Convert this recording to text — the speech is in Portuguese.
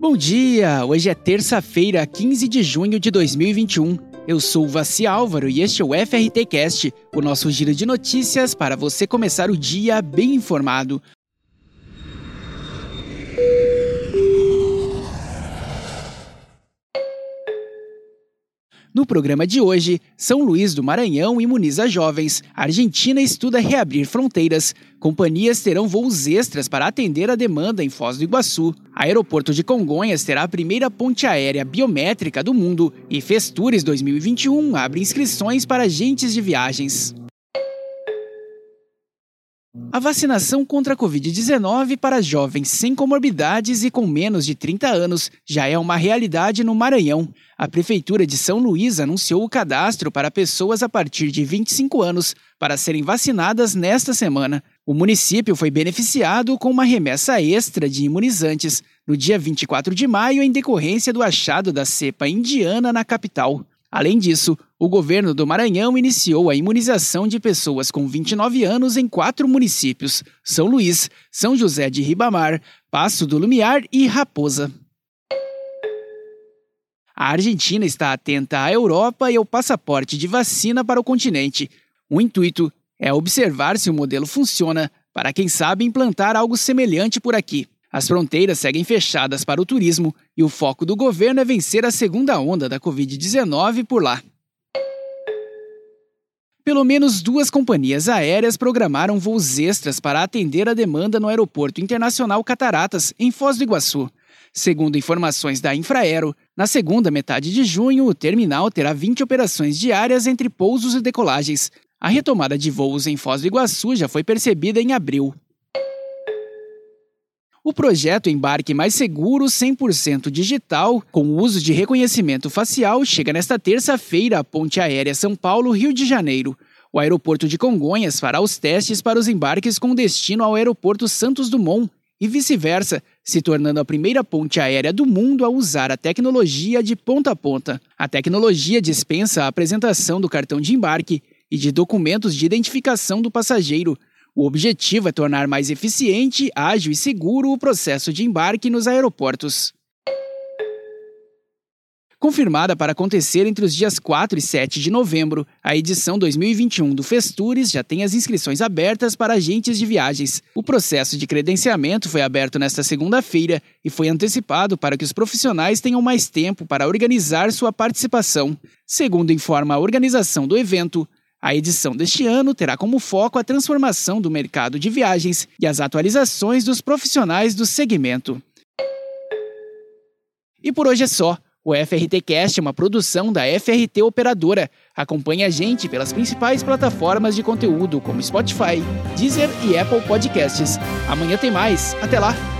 Bom dia! Hoje é terça-feira, 15 de junho de 2021. Eu sou o Vaci Álvaro e este é o FRT Cast, o nosso giro de notícias para você começar o dia bem informado. No programa de hoje, São Luís do Maranhão imuniza jovens, Argentina estuda reabrir fronteiras, companhias terão voos extras para atender a demanda em Foz do Iguaçu, aeroporto de Congonhas terá a primeira ponte aérea biométrica do mundo e Festures 2021 abre inscrições para agentes de viagens. A vacinação contra a Covid-19 para jovens sem comorbidades e com menos de 30 anos já é uma realidade no Maranhão. A Prefeitura de São Luís anunciou o cadastro para pessoas a partir de 25 anos para serem vacinadas nesta semana. O município foi beneficiado com uma remessa extra de imunizantes no dia 24 de maio em decorrência do achado da cepa indiana na capital. Além disso, o governo do Maranhão iniciou a imunização de pessoas com 29 anos em quatro municípios: São Luís, São José de Ribamar, Passo do Lumiar e Raposa. A Argentina está atenta à Europa e ao passaporte de vacina para o continente. O intuito é observar se o modelo funciona para, quem sabe, implantar algo semelhante por aqui. As fronteiras seguem fechadas para o turismo e o foco do governo é vencer a segunda onda da Covid-19 por lá. Pelo menos duas companhias aéreas programaram voos extras para atender a demanda no Aeroporto Internacional Cataratas, em Foz do Iguaçu. Segundo informações da Infraero, na segunda metade de junho, o terminal terá 20 operações diárias entre pousos e decolagens. A retomada de voos em Foz do Iguaçu já foi percebida em abril. O projeto Embarque Mais Seguro 100% digital, com o uso de reconhecimento facial, chega nesta terça-feira à Ponte Aérea São Paulo-Rio de Janeiro. O aeroporto de Congonhas fará os testes para os embarques com destino ao aeroporto Santos Dumont e vice-versa, se tornando a primeira ponte aérea do mundo a usar a tecnologia de ponta a ponta. A tecnologia dispensa a apresentação do cartão de embarque e de documentos de identificação do passageiro, o objetivo é tornar mais eficiente, ágil e seguro o processo de embarque nos aeroportos. Confirmada para acontecer entre os dias 4 e 7 de novembro, a edição 2021 do Festures já tem as inscrições abertas para agentes de viagens. O processo de credenciamento foi aberto nesta segunda-feira e foi antecipado para que os profissionais tenham mais tempo para organizar sua participação. Segundo informa a organização do evento, a edição deste ano terá como foco a transformação do mercado de viagens e as atualizações dos profissionais do segmento. E por hoje é só. O FRT Cast é uma produção da FRT Operadora. Acompanhe a gente pelas principais plataformas de conteúdo como Spotify, Deezer e Apple Podcasts. Amanhã tem mais. Até lá!